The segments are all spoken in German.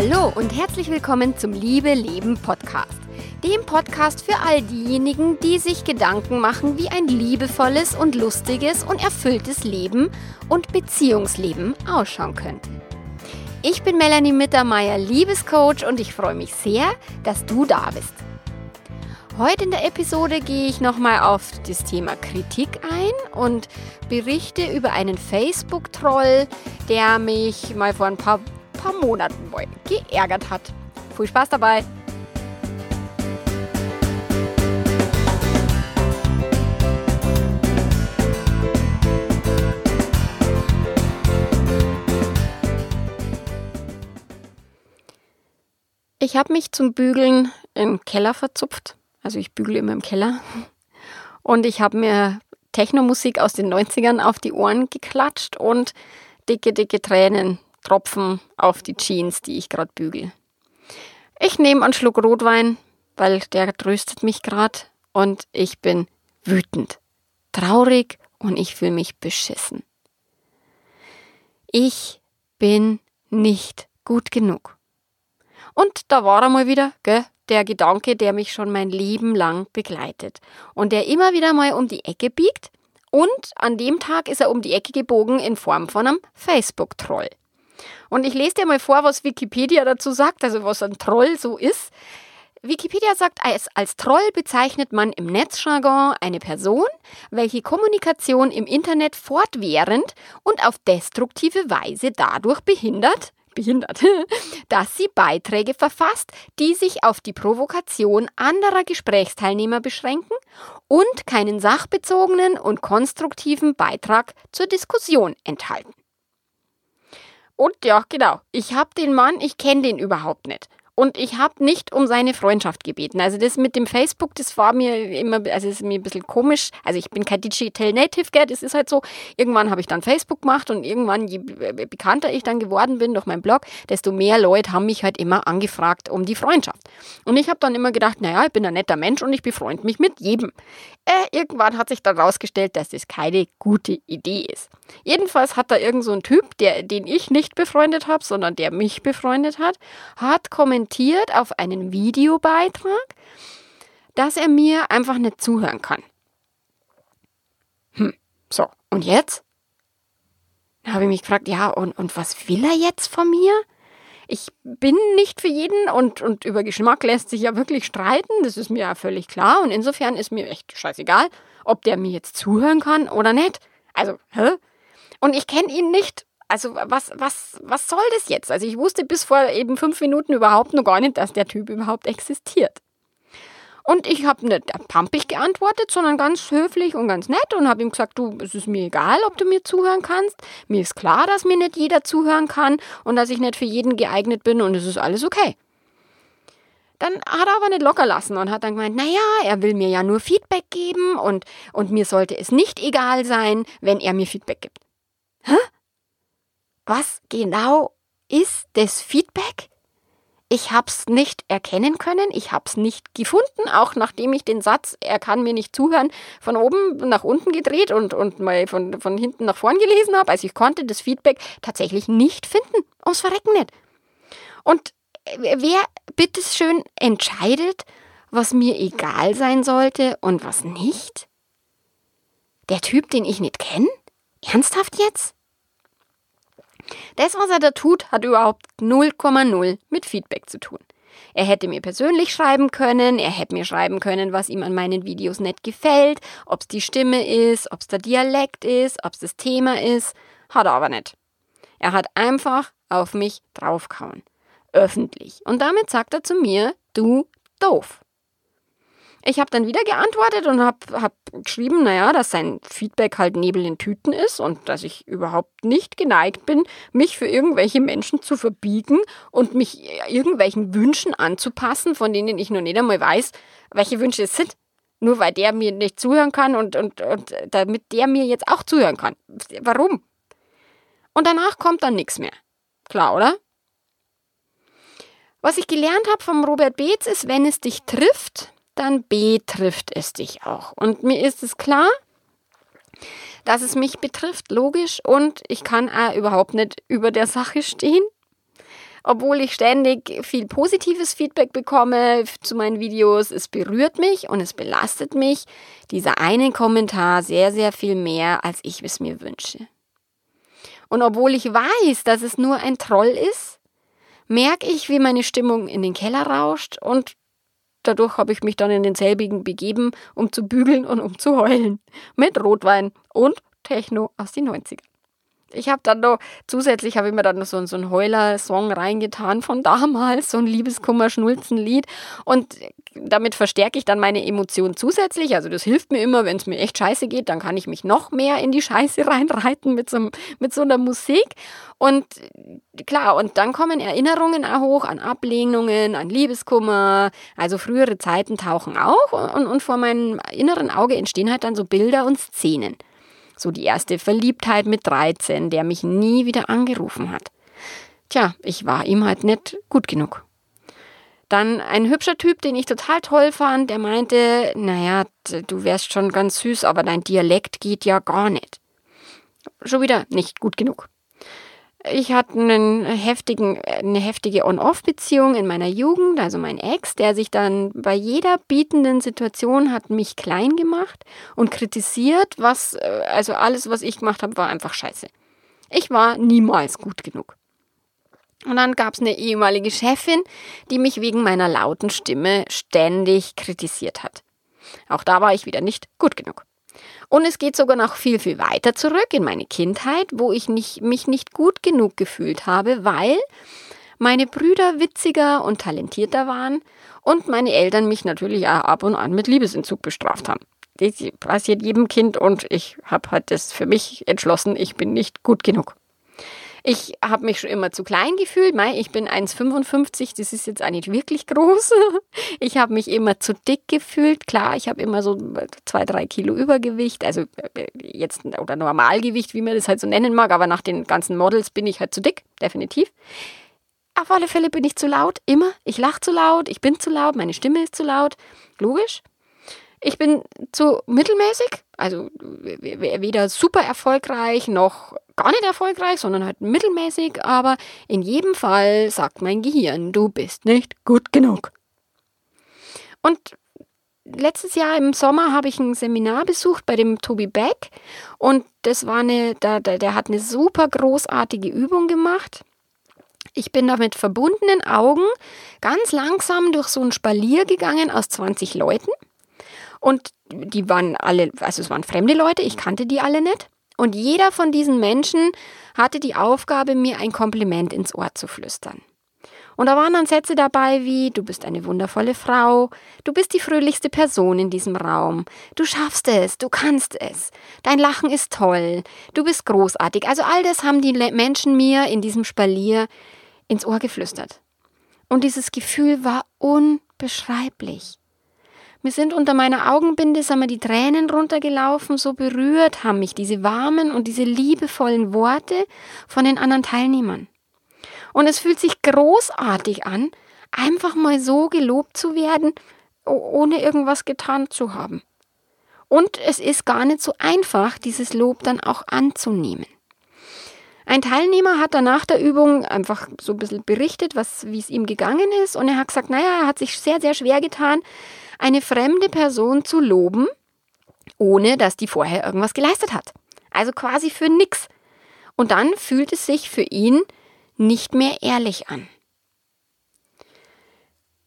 Hallo und herzlich willkommen zum Liebe Leben Podcast. Dem Podcast für all diejenigen, die sich Gedanken machen, wie ein liebevolles und lustiges und erfülltes Leben und Beziehungsleben ausschauen könnte. Ich bin Melanie Mittermeier, Liebescoach und ich freue mich sehr, dass du da bist. Heute in der Episode gehe ich nochmal auf das Thema Kritik ein und berichte über einen Facebook-Troll, der mich mal vor ein paar, paar Monaten geärgert hat. Viel Spaß dabei! Ich habe mich zum Bügeln im Keller verzupft. Also ich bügele immer im Keller. Und ich habe mir Technomusik aus den 90ern auf die Ohren geklatscht und dicke, dicke Tränen tropfen auf die Jeans, die ich gerade bügel. Ich nehme einen Schluck Rotwein, weil der tröstet mich gerade und ich bin wütend, traurig und ich fühle mich beschissen. Ich bin nicht gut genug. Und da war er mal wieder, gell, der Gedanke, der mich schon mein Leben lang begleitet und der immer wieder mal um die Ecke biegt. Und an dem Tag ist er um die Ecke gebogen in Form von einem Facebook-Troll. Und ich lese dir mal vor, was Wikipedia dazu sagt, also was ein Troll so ist. Wikipedia sagt, als, als Troll bezeichnet man im Netzjargon eine Person, welche Kommunikation im Internet fortwährend und auf destruktive Weise dadurch behindert, behindert, dass sie Beiträge verfasst, die sich auf die Provokation anderer Gesprächsteilnehmer beschränken und keinen sachbezogenen und konstruktiven Beitrag zur Diskussion enthalten. Und ja, genau, ich habe den Mann, ich kenne den überhaupt nicht. Und ich habe nicht um seine Freundschaft gebeten. Also das mit dem Facebook, das war mir immer, also ist mir ein bisschen komisch. Also ich bin kein Digital Native, gell? das ist halt so. Irgendwann habe ich dann Facebook gemacht und irgendwann, je bekannter ich dann geworden bin durch meinen Blog, desto mehr Leute haben mich halt immer angefragt um die Freundschaft. Und ich habe dann immer gedacht, naja, ich bin ein netter Mensch und ich befreunde mich mit jedem. Äh, irgendwann hat sich dann rausgestellt, dass das keine gute Idee ist. Jedenfalls hat da irgend so ein Typ, der, den ich nicht befreundet habe, sondern der mich befreundet hat, hat kommentiert, kommentiert auf einen Videobeitrag, dass er mir einfach nicht zuhören kann. Hm, so, und jetzt? Da habe ich mich gefragt, ja, und, und was will er jetzt von mir? Ich bin nicht für jeden und, und über Geschmack lässt sich ja wirklich streiten, das ist mir ja völlig klar und insofern ist mir echt scheißegal, ob der mir jetzt zuhören kann oder nicht. Also, hä? Und ich kenne ihn nicht also was, was, was soll das jetzt? Also ich wusste bis vor eben fünf Minuten überhaupt noch gar nicht, dass der Typ überhaupt existiert. Und ich habe nicht pampig geantwortet, sondern ganz höflich und ganz nett und habe ihm gesagt, du, es ist mir egal, ob du mir zuhören kannst. Mir ist klar, dass mir nicht jeder zuhören kann und dass ich nicht für jeden geeignet bin und es ist alles okay. Dann hat er aber nicht locker lassen und hat dann gemeint, naja, er will mir ja nur Feedback geben und, und mir sollte es nicht egal sein, wenn er mir Feedback gibt. Hä? Was genau ist das Feedback? Ich hab's nicht erkennen können, ich hab's nicht gefunden, auch nachdem ich den Satz, er kann mir nicht zuhören, von oben nach unten gedreht und, und mal von, von hinten nach vorn gelesen habe. Also ich konnte das Feedback tatsächlich nicht finden. Ums Verrecken nicht. Und wer bitteschön entscheidet, was mir egal sein sollte und was nicht? Der Typ, den ich nicht kenne? Ernsthaft jetzt? Das, was er da tut, hat überhaupt 0,0 mit Feedback zu tun. Er hätte mir persönlich schreiben können, er hätte mir schreiben können, was ihm an meinen Videos nicht gefällt, ob es die Stimme ist, ob es der Dialekt ist, ob es das Thema ist, hat er aber nicht. Er hat einfach auf mich draufgehauen. Öffentlich. Und damit sagt er zu mir, du doof. Ich habe dann wieder geantwortet und habe hab geschrieben, naja, dass sein Feedback halt Nebel in Tüten ist und dass ich überhaupt nicht geneigt bin, mich für irgendwelche Menschen zu verbiegen und mich irgendwelchen Wünschen anzupassen, von denen ich noch nicht einmal weiß, welche Wünsche es sind. Nur weil der mir nicht zuhören kann und, und, und damit der mir jetzt auch zuhören kann. Warum? Und danach kommt dann nichts mehr. Klar, oder? Was ich gelernt habe vom Robert Beetz ist, wenn es dich trifft, dann betrifft es dich auch. Und mir ist es klar, dass es mich betrifft, logisch, und ich kann auch überhaupt nicht über der Sache stehen. obwohl ich ständig viel positives Feedback bekomme zu meinen Videos. Es berührt mich und es belastet mich, dieser eine Kommentar sehr, sehr viel mehr, als ich es mir wünsche. Und obwohl ich weiß, dass es nur ein Troll ist, merke ich, wie meine Stimmung in den Keller rauscht und dadurch habe ich mich dann in denselbigen begeben, um zu bügeln und um zu heulen. Mit Rotwein und Techno aus den 90ern. Ich habe dann noch, zusätzlich habe ich mir dann noch so, so einen Heuler-Song reingetan von damals, so ein Liebeskummer-Schnulzen-Lied. Und damit verstärke ich dann meine Emotionen zusätzlich. Also das hilft mir immer, wenn es mir echt scheiße geht, dann kann ich mich noch mehr in die Scheiße reinreiten mit so, mit so einer Musik. Und klar, und dann kommen Erinnerungen auch hoch an Ablehnungen, an Liebeskummer. Also frühere Zeiten tauchen auch. Und, und vor meinem inneren Auge entstehen halt dann so Bilder und Szenen. So die erste Verliebtheit mit 13, der mich nie wieder angerufen hat. Tja, ich war ihm halt nicht gut genug. Dann ein hübscher Typ, den ich total toll fand, der meinte, naja, du wärst schon ganz süß, aber dein Dialekt geht ja gar nicht. Schon wieder nicht gut genug. Ich hatte einen heftigen, eine heftige On-Off-Beziehung in meiner Jugend, also mein Ex, der sich dann bei jeder bietenden Situation hat mich klein gemacht und kritisiert, was, äh, also alles, was ich gemacht habe, war einfach scheiße. Ich war niemals gut genug. Und dann gab es eine ehemalige Chefin, die mich wegen meiner lauten Stimme ständig kritisiert hat. Auch da war ich wieder nicht gut genug. Und es geht sogar noch viel, viel weiter zurück in meine Kindheit, wo ich nicht, mich nicht gut genug gefühlt habe, weil meine Brüder witziger und talentierter waren und meine Eltern mich natürlich auch ab und an mit Liebesentzug bestraft haben. Das passiert jedem Kind und ich habe halt das für mich entschlossen, ich bin nicht gut genug. Ich habe mich schon immer zu klein gefühlt. Mei, ich bin 1,55, das ist jetzt eigentlich wirklich groß. Ich habe mich immer zu dick gefühlt. Klar, ich habe immer so zwei, drei Kilo Übergewicht, also äh, jetzt oder Normalgewicht, wie man das halt so nennen mag, aber nach den ganzen Models bin ich halt zu dick, definitiv. Auf alle Fälle bin ich zu laut, immer. Ich lache zu laut, ich bin zu laut, meine Stimme ist zu laut. Logisch. Ich bin zu mittelmäßig, also weder super erfolgreich noch gar nicht erfolgreich, sondern halt mittelmäßig, aber in jedem Fall sagt mein Gehirn, du bist nicht gut genug. Und letztes Jahr im Sommer habe ich ein Seminar besucht bei dem Tobi Beck und das war eine, der, der, der hat eine super großartige Übung gemacht. Ich bin da mit verbundenen Augen ganz langsam durch so ein Spalier gegangen aus 20 Leuten. Und die waren alle, also es waren fremde Leute, ich kannte die alle nicht. Und jeder von diesen Menschen hatte die Aufgabe, mir ein Kompliment ins Ohr zu flüstern. Und da waren dann Sätze dabei wie, du bist eine wundervolle Frau, du bist die fröhlichste Person in diesem Raum, du schaffst es, du kannst es, dein Lachen ist toll, du bist großartig. Also all das haben die Menschen mir in diesem Spalier ins Ohr geflüstert. Und dieses Gefühl war unbeschreiblich. Mir sind unter meiner Augenbinde sagen wir, die Tränen runtergelaufen, so berührt haben mich diese warmen und diese liebevollen Worte von den anderen Teilnehmern. Und es fühlt sich großartig an, einfach mal so gelobt zu werden, ohne irgendwas getan zu haben. Und es ist gar nicht so einfach, dieses Lob dann auch anzunehmen. Ein Teilnehmer hat danach der Übung einfach so ein bisschen berichtet, was, wie es ihm gegangen ist. Und er hat gesagt, naja, er hat sich sehr, sehr schwer getan, eine fremde Person zu loben, ohne dass die vorher irgendwas geleistet hat. Also quasi für nix. Und dann fühlt es sich für ihn nicht mehr ehrlich an.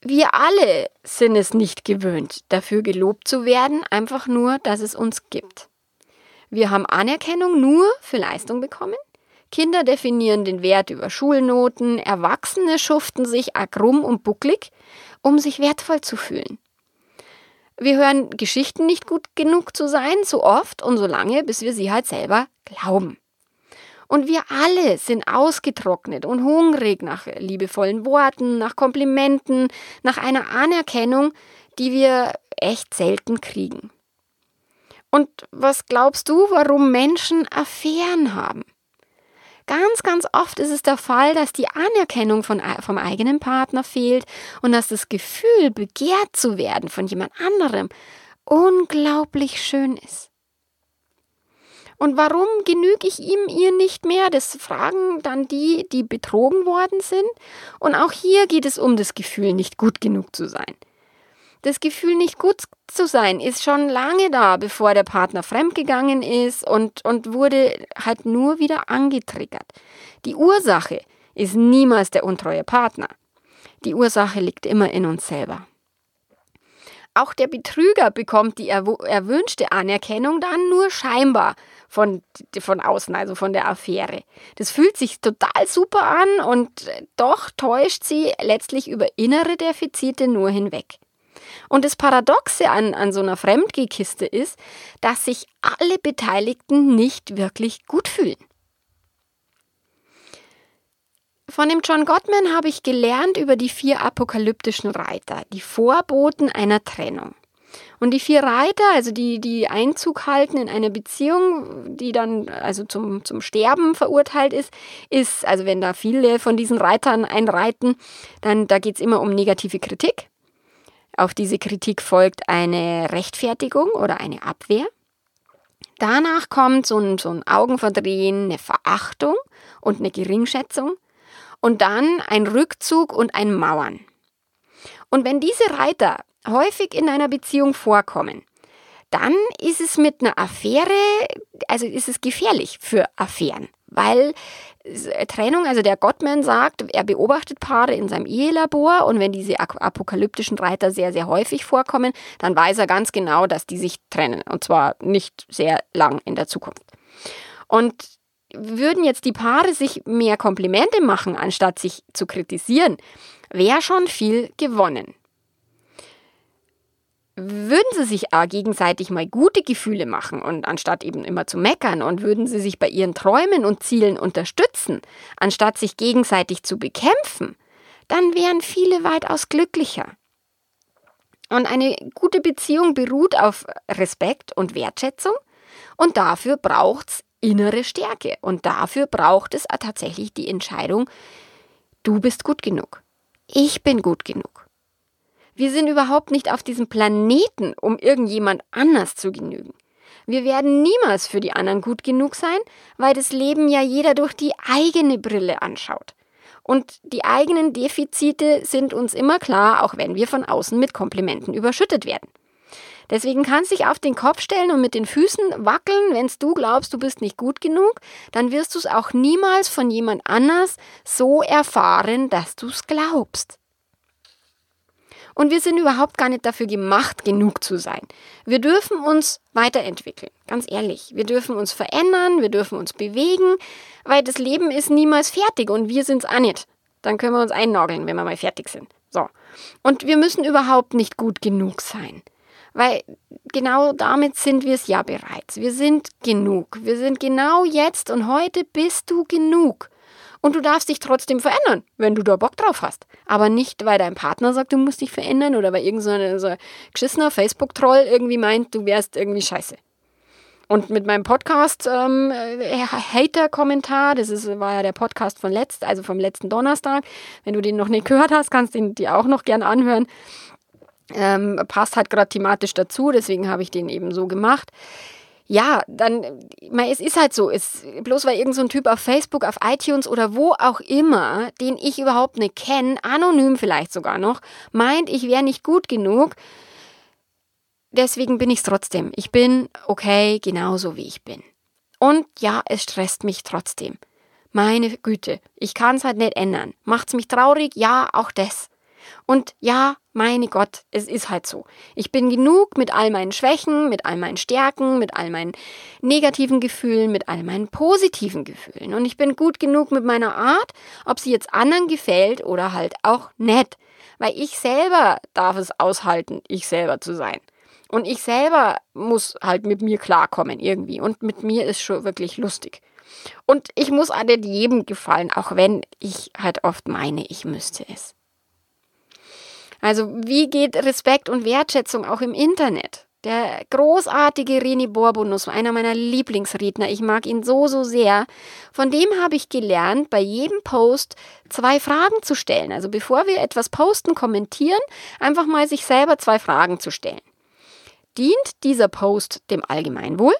Wir alle sind es nicht gewöhnt, dafür gelobt zu werden, einfach nur, dass es uns gibt. Wir haben Anerkennung nur für Leistung bekommen. Kinder definieren den Wert über Schulnoten, Erwachsene schuften sich krumm und bucklig, um sich wertvoll zu fühlen. Wir hören Geschichten nicht gut genug zu sein, so oft und so lange, bis wir sie halt selber glauben. Und wir alle sind ausgetrocknet und hungrig nach liebevollen Worten, nach Komplimenten, nach einer Anerkennung, die wir echt selten kriegen. Und was glaubst du, warum Menschen Affären haben? Ganz, ganz oft ist es der Fall, dass die Anerkennung von, vom eigenen Partner fehlt und dass das Gefühl, begehrt zu werden von jemand anderem, unglaublich schön ist. Und warum genüge ich ihm ihr nicht mehr? Das fragen dann die, die betrogen worden sind. Und auch hier geht es um das Gefühl, nicht gut genug zu sein. Das Gefühl, nicht gut zu sein, ist schon lange da, bevor der Partner fremdgegangen ist und, und wurde halt nur wieder angetriggert. Die Ursache ist niemals der untreue Partner. Die Ursache liegt immer in uns selber. Auch der Betrüger bekommt die erwünschte Anerkennung dann nur scheinbar von, von außen, also von der Affäre. Das fühlt sich total super an und doch täuscht sie letztlich über innere Defizite nur hinweg. Und das Paradoxe an, an so einer Fremdgehkiste ist, dass sich alle Beteiligten nicht wirklich gut fühlen. Von dem John Gottman habe ich gelernt über die vier apokalyptischen Reiter, die Vorboten einer Trennung. Und die vier Reiter, also die, die Einzug halten in eine Beziehung, die dann also zum, zum Sterben verurteilt ist, ist, also wenn da viele von diesen Reitern einreiten, dann da geht es immer um negative Kritik. Auf diese Kritik folgt eine Rechtfertigung oder eine Abwehr. Danach kommt so ein, so ein Augenverdrehen, eine Verachtung und eine Geringschätzung und dann ein Rückzug und ein Mauern. Und wenn diese Reiter häufig in einer Beziehung vorkommen, dann ist es mit einer Affäre, also ist es gefährlich für Affären, weil Trennung, also der Gottman sagt, er beobachtet Paare in seinem Ehelabor und wenn diese apokalyptischen Reiter sehr, sehr häufig vorkommen, dann weiß er ganz genau, dass die sich trennen und zwar nicht sehr lang in der Zukunft. Und würden jetzt die Paare sich mehr Komplimente machen, anstatt sich zu kritisieren, wäre schon viel gewonnen. Würden sie sich aber gegenseitig mal gute Gefühle machen und anstatt eben immer zu meckern und würden sie sich bei ihren Träumen und Zielen unterstützen, anstatt sich gegenseitig zu bekämpfen, dann wären viele weitaus glücklicher. Und eine gute Beziehung beruht auf Respekt und Wertschätzung und dafür braucht es innere Stärke. Und dafür braucht es tatsächlich die Entscheidung, du bist gut genug. Ich bin gut genug. Wir sind überhaupt nicht auf diesem Planeten, um irgendjemand anders zu genügen. Wir werden niemals für die anderen gut genug sein, weil das Leben ja jeder durch die eigene Brille anschaut. Und die eigenen Defizite sind uns immer klar, auch wenn wir von außen mit Komplimenten überschüttet werden. Deswegen kannst du dich auf den Kopf stellen und mit den Füßen wackeln, wenn du glaubst, du bist nicht gut genug, dann wirst du es auch niemals von jemand anders so erfahren, dass du es glaubst. Und wir sind überhaupt gar nicht dafür gemacht, genug zu sein. Wir dürfen uns weiterentwickeln, ganz ehrlich. Wir dürfen uns verändern, wir dürfen uns bewegen, weil das Leben ist niemals fertig und wir sind es auch nicht. Dann können wir uns einnageln, wenn wir mal fertig sind. So. Und wir müssen überhaupt nicht gut genug sein. Weil genau damit sind wir es ja bereits. Wir sind genug. Wir sind genau jetzt und heute bist du genug. Und du darfst dich trotzdem verändern, wenn du da Bock drauf hast. Aber nicht, weil dein Partner sagt, du musst dich verändern oder weil irgendein so geschissener Facebook-Troll irgendwie meint, du wärst irgendwie scheiße. Und mit meinem Podcast ähm, äh, Hater-Kommentar, das ist, war ja der Podcast von letzt, also vom letzten Donnerstag. Wenn du den noch nicht gehört hast, kannst du ihn dir auch noch gern anhören. Ähm, passt halt gerade thematisch dazu, deswegen habe ich den eben so gemacht. Ja, dann, es ist halt so, es, bloß weil irgendein so Typ auf Facebook, auf iTunes oder wo auch immer, den ich überhaupt nicht kenne, anonym vielleicht sogar noch, meint, ich wäre nicht gut genug, deswegen bin ich es trotzdem. Ich bin okay, genauso wie ich bin. Und ja, es stresst mich trotzdem. Meine Güte, ich kann es halt nicht ändern. Macht's mich traurig? Ja, auch das. Und ja, meine Gott, es ist halt so. Ich bin genug mit all meinen Schwächen, mit all meinen Stärken, mit all meinen negativen Gefühlen, mit all meinen positiven Gefühlen. Und ich bin gut genug mit meiner Art, ob sie jetzt anderen gefällt oder halt auch nett. Weil ich selber darf es aushalten, ich selber zu sein. Und ich selber muss halt mit mir klarkommen irgendwie. Und mit mir ist schon wirklich lustig. Und ich muss an jedem gefallen, auch wenn ich halt oft meine, ich müsste es. Also wie geht Respekt und Wertschätzung auch im Internet? Der großartige René Borbonus, einer meiner Lieblingsredner, ich mag ihn so, so sehr. Von dem habe ich gelernt, bei jedem Post zwei Fragen zu stellen. Also bevor wir etwas posten, kommentieren, einfach mal sich selber zwei Fragen zu stellen. Dient dieser Post dem Allgemeinwohl?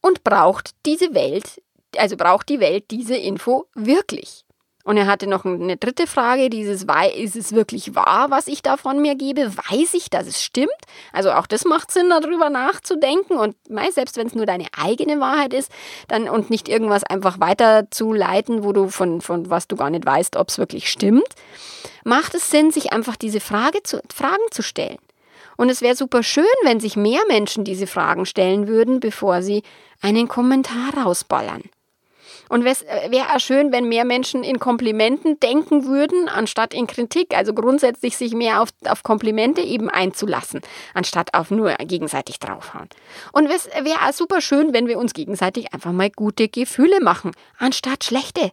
Und braucht diese Welt, also braucht die Welt diese Info wirklich? Und er hatte noch eine dritte Frage, dieses, ist es wirklich wahr, was ich da von mir gebe? Weiß ich, dass es stimmt? Also auch das macht Sinn, darüber nachzudenken. Und selbst wenn es nur deine eigene Wahrheit ist, dann und nicht irgendwas einfach weiterzuleiten, wo du von, von was du gar nicht weißt, ob es wirklich stimmt, macht es Sinn, sich einfach diese Frage zu, Fragen zu stellen. Und es wäre super schön, wenn sich mehr Menschen diese Fragen stellen würden, bevor sie einen Kommentar rausballern. Und es äh, wäre auch schön, wenn mehr Menschen in Komplimenten denken würden, anstatt in Kritik. Also grundsätzlich sich mehr auf, auf Komplimente eben einzulassen, anstatt auf nur gegenseitig draufhauen. Und es wäre auch super schön, wenn wir uns gegenseitig einfach mal gute Gefühle machen, anstatt schlechte.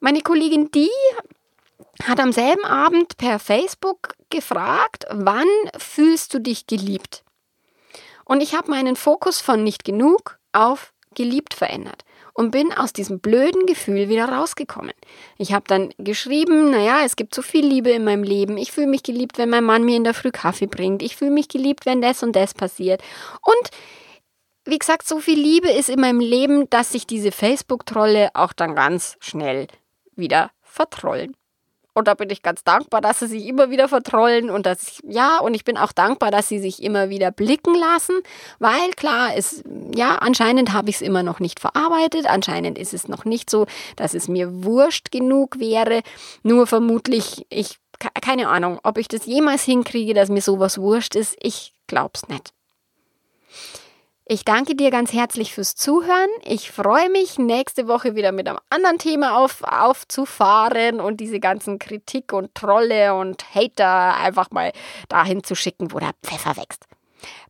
Meine Kollegin die hat am selben Abend per Facebook gefragt, wann fühlst du dich geliebt? Und ich habe meinen Fokus von nicht genug auf geliebt verändert und bin aus diesem blöden Gefühl wieder rausgekommen. Ich habe dann geschrieben, naja, es gibt so viel Liebe in meinem Leben. Ich fühle mich geliebt, wenn mein Mann mir in der Früh Kaffee bringt. Ich fühle mich geliebt, wenn das und das passiert. Und wie gesagt, so viel Liebe ist in meinem Leben, dass sich diese Facebook-Trolle auch dann ganz schnell wieder vertrollen. Und da bin ich ganz dankbar, dass sie sich immer wieder vertrollen und dass ich, ja, und ich bin auch dankbar, dass sie sich immer wieder blicken lassen, weil klar ist, ja, anscheinend habe ich es immer noch nicht verarbeitet, anscheinend ist es noch nicht so, dass es mir wurscht genug wäre, nur vermutlich, ich, keine Ahnung, ob ich das jemals hinkriege, dass mir sowas wurscht ist, ich glaub's nicht. Ich danke dir ganz herzlich fürs Zuhören. Ich freue mich, nächste Woche wieder mit einem anderen Thema auf, aufzufahren und diese ganzen Kritik und Trolle und Hater einfach mal dahin zu schicken, wo der Pfeffer wächst.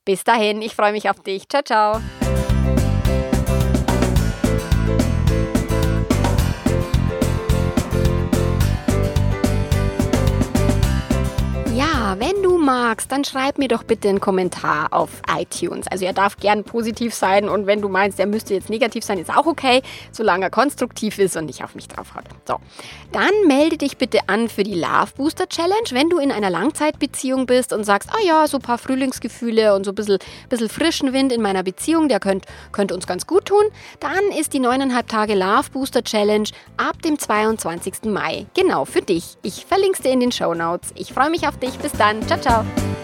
Bis dahin, ich freue mich auf dich. Ciao, ciao. Magst, dann schreib mir doch bitte einen Kommentar auf iTunes. Also er darf gern positiv sein und wenn du meinst, er müsste jetzt negativ sein, ist auch okay, solange er konstruktiv ist und nicht auf mich draufhaut. So, dann melde dich bitte an für die Love Booster Challenge, wenn du in einer Langzeitbeziehung bist und sagst, ah ja, so ein paar Frühlingsgefühle und so ein bisschen, bisschen frischen Wind in meiner Beziehung, der könnte könnt uns ganz gut tun, dann ist die neuneinhalb Tage Love Booster Challenge ab dem 22. Mai. Genau, für dich. Ich verlinke es dir in den Show Notes. Ich freue mich auf dich. Bis dann dann. Ciao, ciao.